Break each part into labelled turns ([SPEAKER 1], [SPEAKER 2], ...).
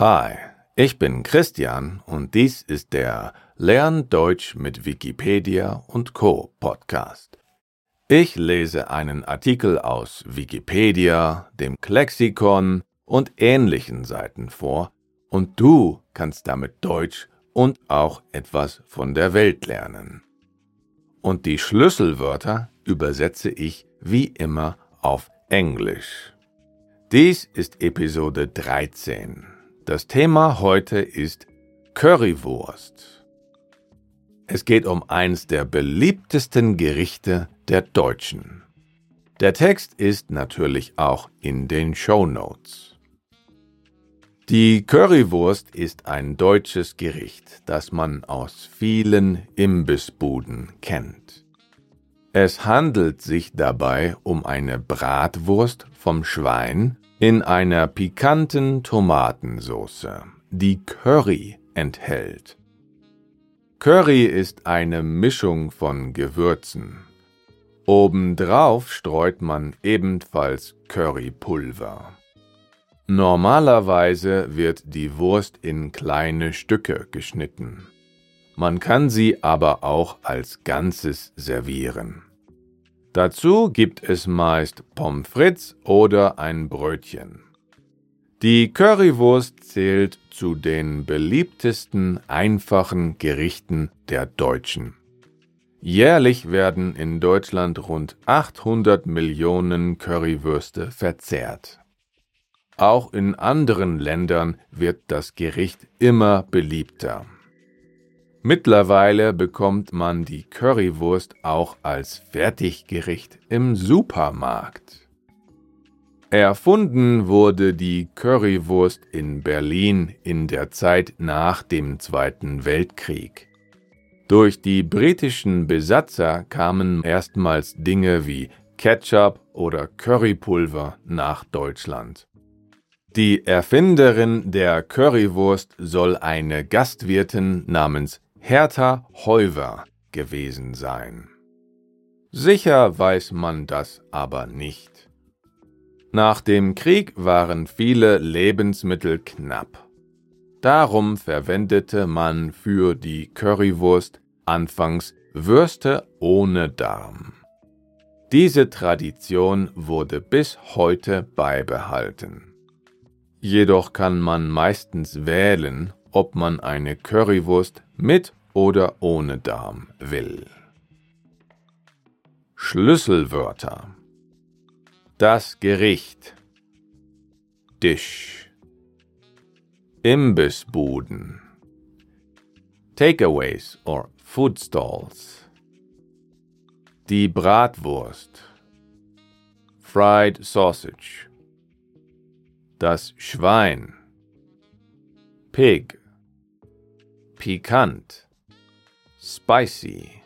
[SPEAKER 1] Hi, ich bin Christian und dies ist der Lern Deutsch mit Wikipedia und Co Podcast. Ich lese einen Artikel aus Wikipedia, dem Klexikon und ähnlichen Seiten vor und du kannst damit Deutsch und auch etwas von der Welt lernen. Und die Schlüsselwörter übersetze ich wie immer auf Englisch. Dies ist Episode 13. Das Thema heute ist Currywurst. Es geht um eins der beliebtesten Gerichte der Deutschen. Der Text ist natürlich auch in den Show Notes. Die Currywurst ist ein deutsches Gericht, das man aus vielen Imbissbuden kennt. Es handelt sich dabei um eine Bratwurst vom Schwein in einer pikanten Tomatensauce, die Curry enthält. Curry ist eine Mischung von Gewürzen. Obendrauf streut man ebenfalls Currypulver. Normalerweise wird die Wurst in kleine Stücke geschnitten. Man kann sie aber auch als Ganzes servieren. Dazu gibt es meist Pommes frites oder ein Brötchen. Die Currywurst zählt zu den beliebtesten einfachen Gerichten der Deutschen. Jährlich werden in Deutschland rund 800 Millionen Currywürste verzehrt. Auch in anderen Ländern wird das Gericht immer beliebter. Mittlerweile bekommt man die Currywurst auch als Fertiggericht im Supermarkt. Erfunden wurde die Currywurst in Berlin in der Zeit nach dem Zweiten Weltkrieg. Durch die britischen Besatzer kamen erstmals Dinge wie Ketchup oder Currypulver nach Deutschland. Die Erfinderin der Currywurst soll eine Gastwirtin namens Hertha Heuwer gewesen sein. Sicher weiß man das aber nicht. Nach dem Krieg waren viele Lebensmittel knapp. Darum verwendete man für die Currywurst anfangs Würste ohne Darm. Diese Tradition wurde bis heute beibehalten. Jedoch kann man meistens wählen, ob man eine Currywurst mit oder ohne Darm will. Schlüsselwörter Das Gericht Dish Imbissbuden Takeaways or Food Stalls Die Bratwurst Fried Sausage das Schwein. Pig. Pikant. Spicy.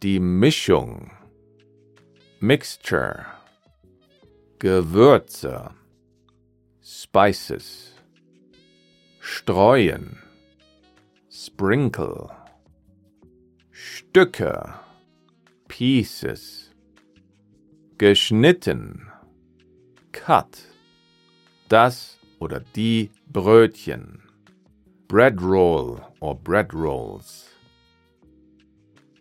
[SPEAKER 1] Die Mischung. Mixture. Gewürze. Spices. Streuen. Sprinkle. Stücke. Pieces. Geschnitten. Cut das oder die Brötchen. Bread Roll or Bread Rolls.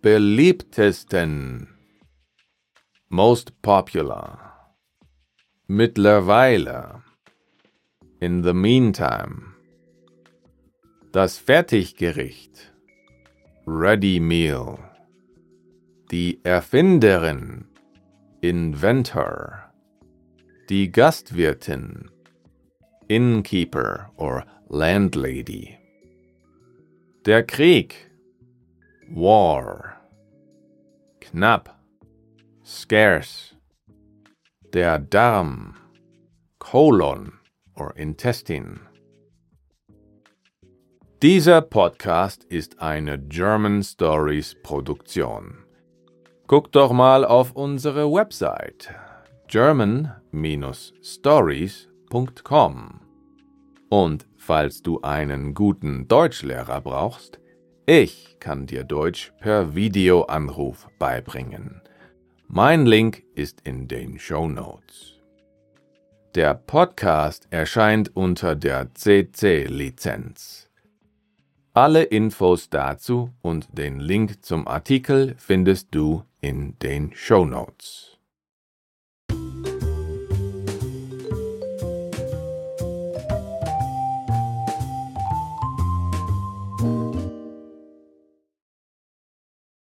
[SPEAKER 1] Beliebtesten. Most popular. Mittlerweile. In the meantime. Das Fertiggericht. Ready Meal. Die Erfinderin. Inventor. Die Gastwirtin innkeeper or landlady. Der Krieg, war. Knapp, scarce. Der Darm, colon or intestine. Dieser Podcast ist eine German Stories Produktion. Guck doch mal auf unsere Website german-stories.com. Und falls du einen guten Deutschlehrer brauchst, ich kann dir Deutsch per Videoanruf beibringen. Mein Link ist in den Show Notes. Der Podcast erscheint unter der CC-Lizenz. Alle Infos dazu und den Link zum Artikel findest du in den Show Notes.